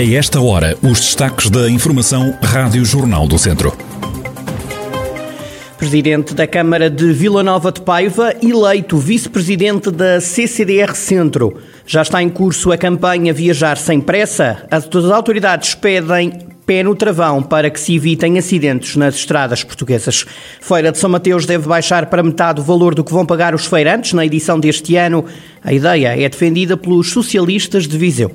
A esta hora, os destaques da Informação Rádio Jornal do Centro. Presidente da Câmara de Vila Nova de Paiva, eleito vice-presidente da CCDR Centro. Já está em curso a campanha Viajar Sem Pressa. As autoridades pedem pé no travão para que se evitem acidentes nas estradas portuguesas. Feira de São Mateus deve baixar para metade o valor do que vão pagar os feirantes na edição deste ano. A ideia é defendida pelos socialistas de Viseu.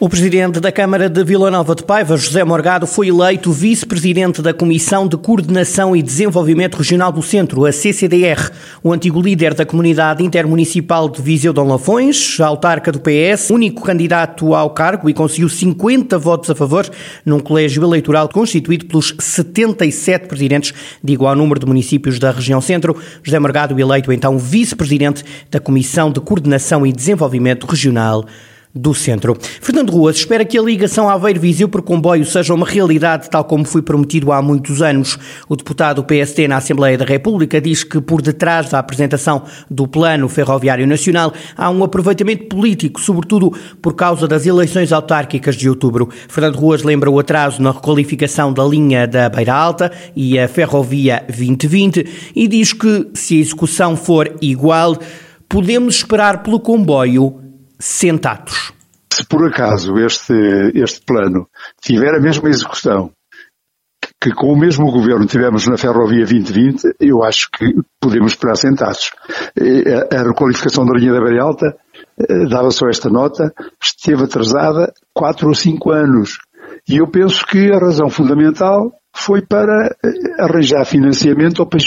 O presidente da Câmara de Vila Nova de Paiva, José Morgado, foi eleito vice-presidente da Comissão de Coordenação e Desenvolvimento Regional do Centro, a CCDR. O antigo líder da comunidade intermunicipal de Viseu Dom Lafões, autarca do PS, único candidato ao cargo e conseguiu 50 votos a favor num colégio eleitoral constituído pelos 77 presidentes de igual número de municípios da região centro. José Morgado eleito então vice-presidente da Comissão de Coordenação e Desenvolvimento Regional do centro. Fernando Ruas espera que a ligação Aveiro-Viseu por comboio seja uma realidade, tal como foi prometido há muitos anos. O deputado PST na Assembleia da República diz que por detrás da apresentação do Plano Ferroviário Nacional há um aproveitamento político, sobretudo por causa das eleições autárquicas de outubro. Fernando Ruas lembra o atraso na requalificação da linha da Beira Alta e a Ferrovia 2020 e diz que se a execução for igual, podemos esperar pelo comboio sentados. Se por acaso este, este plano tiver a mesma execução que com o mesmo governo tivemos na Ferrovia 2020, eu acho que podemos esperar sentados. A requalificação da linha da Beira Alta eh, dava só esta nota, esteve atrasada quatro ou cinco anos. E eu penso que a razão fundamental foi para eh, arranjar financiamento ou para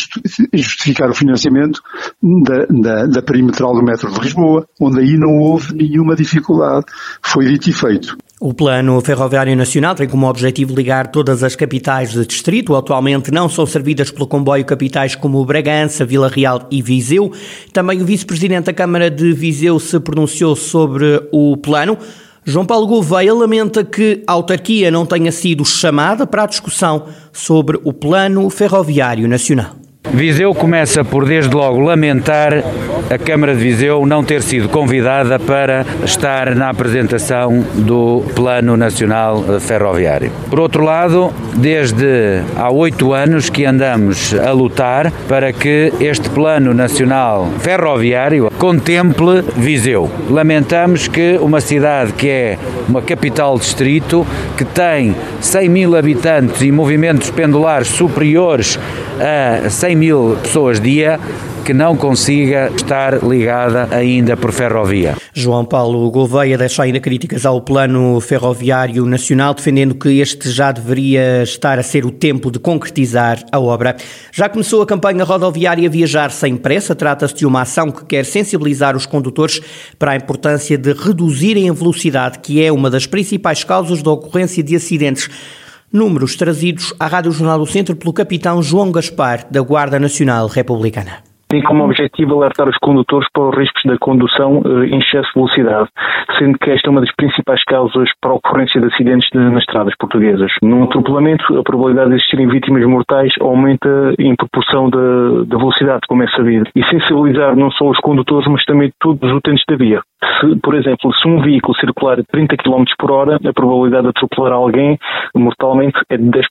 justificar o financiamento da, da, da perimetral do metro de Lisboa, onde aí não houve nenhuma dificuldade. Foi dito e feito. O Plano Ferroviário Nacional tem como objetivo ligar todas as capitais de distrito. Atualmente não são servidas pelo comboio capitais como Bragança, Vila Real e Viseu. Também o vice-presidente da Câmara de Viseu se pronunciou sobre o plano. João Paulo Gouveia lamenta que a autarquia não tenha sido chamada para a discussão sobre o Plano Ferroviário Nacional. Viseu começa por, desde logo, lamentar a Câmara de Viseu não ter sido convidada para estar na apresentação do Plano Nacional Ferroviário. Por outro lado, desde há oito anos que andamos a lutar para que este Plano Nacional Ferroviário contemple Viseu. Lamentamos que uma cidade que é uma capital distrito, que tem 100 mil habitantes e movimentos pendulares superiores a 100 mil pessoas dia que não consiga estar ligada ainda por ferrovia. João Paulo Gouveia deixa ainda críticas ao plano ferroviário nacional, defendendo que este já deveria estar a ser o tempo de concretizar a obra. Já começou a campanha rodoviária Viajar Sem Pressa. Trata-se de uma ação que quer sensibilizar os condutores para a importância de reduzirem a velocidade, que é uma das principais causas da ocorrência de acidentes. Números trazidos à Rádio Jornal do Centro pelo capitão João Gaspar, da Guarda Nacional Republicana tem como objetivo alertar os condutores para os riscos da condução eh, em excesso de velocidade, sendo que esta é uma das principais causas para a ocorrência de acidentes de, nas estradas portuguesas. Num atropelamento, a probabilidade de existirem vítimas mortais aumenta em proporção da, da velocidade, como é sabido. E sensibilizar não só os condutores, mas também todos os utentes da via. Se, por exemplo, se um veículo circular a 30 km por hora, a probabilidade de atropelar alguém mortalmente é de 10%.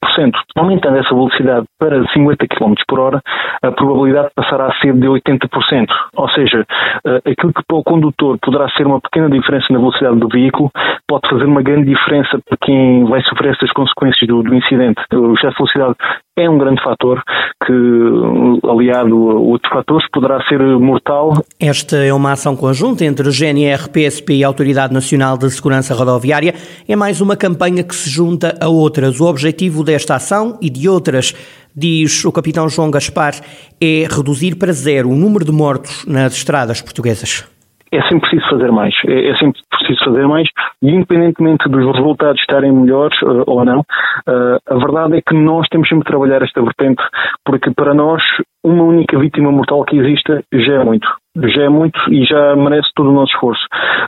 Aumentando essa velocidade para 50 km por hora, a probabilidade passará a ser de 80%. Ou seja, eh, aquilo que para o condutor poderá ser uma pequena diferença na velocidade do veículo pode fazer uma grande diferença para quem vai sofrer estas consequências do, do incidente. O excesso de velocidade é um grande fator que, aliado a outros fatores, poderá ser mortal. Esta é uma ação conjunta entre GNR, PSP e a Autoridade Nacional de Segurança Rodoviária. É mais uma campanha que se junta a outras. O objetivo desta ação e de outras diz o capitão João Gaspar, é reduzir para zero o número de mortos nas estradas portuguesas é sempre preciso fazer mais. É, é, sempre preciso fazer mais e independentemente dos resultados estarem melhores uh, ou não, uh, a verdade é que nós temos sempre de trabalhar esta vertente porque para nós uma única vítima mortal que exista já é muito já é muito e já merece todo o nosso esforço.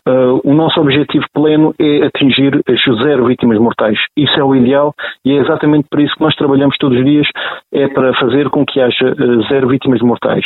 Uh, o nosso objetivo pleno é atingir as zero vítimas mortais. Isso é o ideal e é exatamente por isso que nós trabalhamos todos os dias, é para fazer com que haja uh, zero vítimas mortais.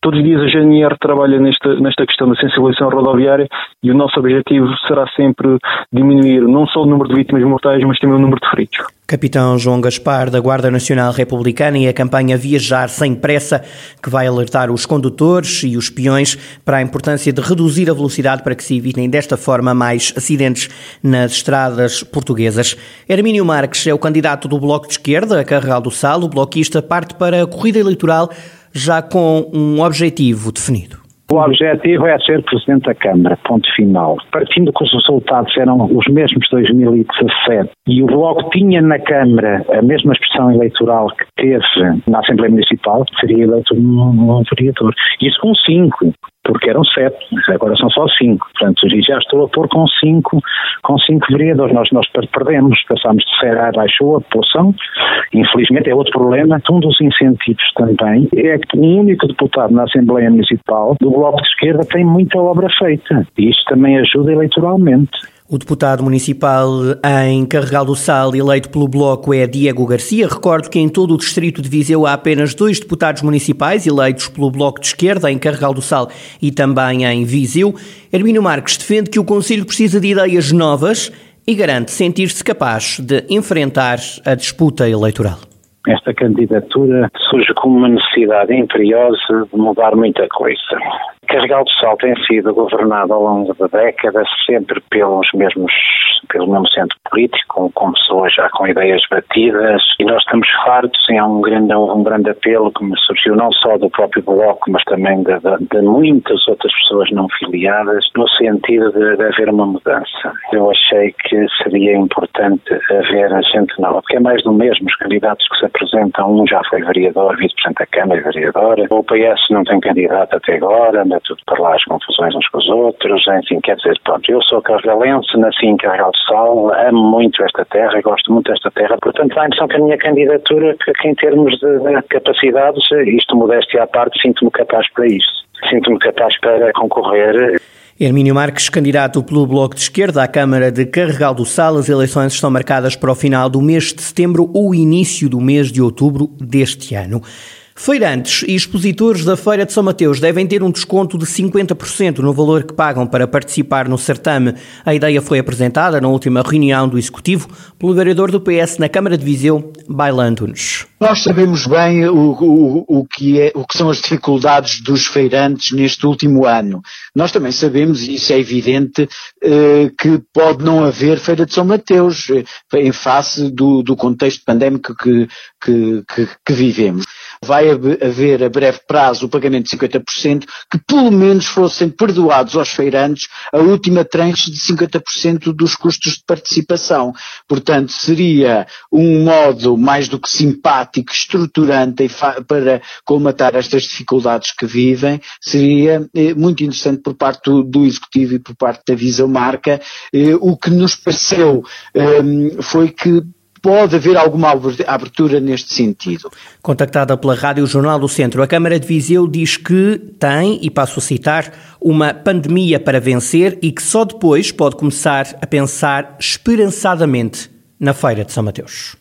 Todos os dias a GNR trabalha nesta, nesta questão da sensibilização rodoviária e o nosso objetivo será sempre diminuir não só o número de vítimas mortais, mas também o número de feridos. Capitão João Gaspar, da Guarda Nacional Republicana, e a campanha Viajar Sem Pressa, que vai alertar os condutores e os peões para a importância de reduzir a velocidade para que se evitem desta forma mais acidentes nas estradas portuguesas. Hermínio Marques é o candidato do Bloco de Esquerda, a Carregal do Sal. O bloquista parte para a corrida eleitoral já com um objetivo definido. O objetivo é ser Presidente da Câmara, ponto final. Partindo que os resultados eram os mesmos de 2017 e o Bloco tinha na Câmara a mesma expressão eleitoral que teve na Assembleia Municipal, seria eleito um, um vereador. Isso com cinco porque eram sete, agora são só cinco. Portanto, já estou a pôr com cinco, com cinco vereadores. Nós, nós perdemos, passámos de Serra baixou a população. Infelizmente é outro problema. Um dos incentivos também é que um único deputado na Assembleia Municipal do Bloco de Esquerda tem muita obra feita. E isto também ajuda eleitoralmente. O deputado municipal em Carregal do Sal, eleito pelo Bloco, é Diego Garcia. Recordo que em todo o distrito de Viseu há apenas dois deputados municipais eleitos pelo Bloco de Esquerda, em Carregal do Sal e também em Viseu. Hermínio Marques defende que o Conselho precisa de ideias novas e garante sentir-se capaz de enfrentar a disputa eleitoral. Esta candidatura surge como uma necessidade imperiosa de mudar muita coisa. Carregal do Sal tem sido governado ao longo da década sempre pelos mesmos pelo mesmo centro político, com, pessoas já com ideias batidas, e nós estamos fartos, e há um grande, um grande apelo que me surgiu não só do próprio Bloco, mas também de, de, de muitas outras pessoas não filiadas, no sentido de, de, haver uma mudança. Eu achei que seria importante haver a gente nova, porque é mais do mesmo, os candidatos que se apresentam, um já foi vereador, vice-presidente da Câmara e vereadora, o PS não tem candidato até agora, anda tudo para lá as confusões uns com os outros, enfim, quer dizer, pronto, eu sou carregalense, nasci em Carregal do Sal, amo muito esta terra, gosto muito desta terra, portanto dá a impressão que a minha candidatura, que, em termos de, de capacidades, isto modéstia à parte, sinto-me capaz para isso. Sinto-me capaz para concorrer. Hermínio Marques, candidato pelo Bloco de Esquerda à Câmara de Carregal do Sal, as eleições estão marcadas para o final do mês de setembro ou início do mês de outubro deste ano. Feirantes e expositores da Feira de São Mateus devem ter um desconto de 50% no valor que pagam para participar no certame. A ideia foi apresentada na última reunião do Executivo pelo vereador do PS na Câmara de Viseu, Bailantunes. Nós sabemos bem o, o, o, que é, o que são as dificuldades dos feirantes neste último ano. Nós também sabemos, e isso é evidente, que pode não haver Feira de São Mateus eh, em face do, do contexto pandémico que, que, que, que vivemos. Vai haver a breve prazo o pagamento de 50%, que pelo menos fossem perdoados aos feirantes a última tranche de 50% dos custos de participação. Portanto, seria um modo mais do que simpático, estruturante para colmatar estas dificuldades que vivem, seria eh, muito interessante por parte do, Executivo e por parte da Visa Marca. Eh, o que nos pareceu eh, foi que pode haver alguma abertura neste sentido. Contactada pela Rádio Jornal do Centro, a Câmara de Viseu diz que tem, e passo a citar, uma pandemia para vencer e que só depois pode começar a pensar esperançadamente na Feira de São Mateus.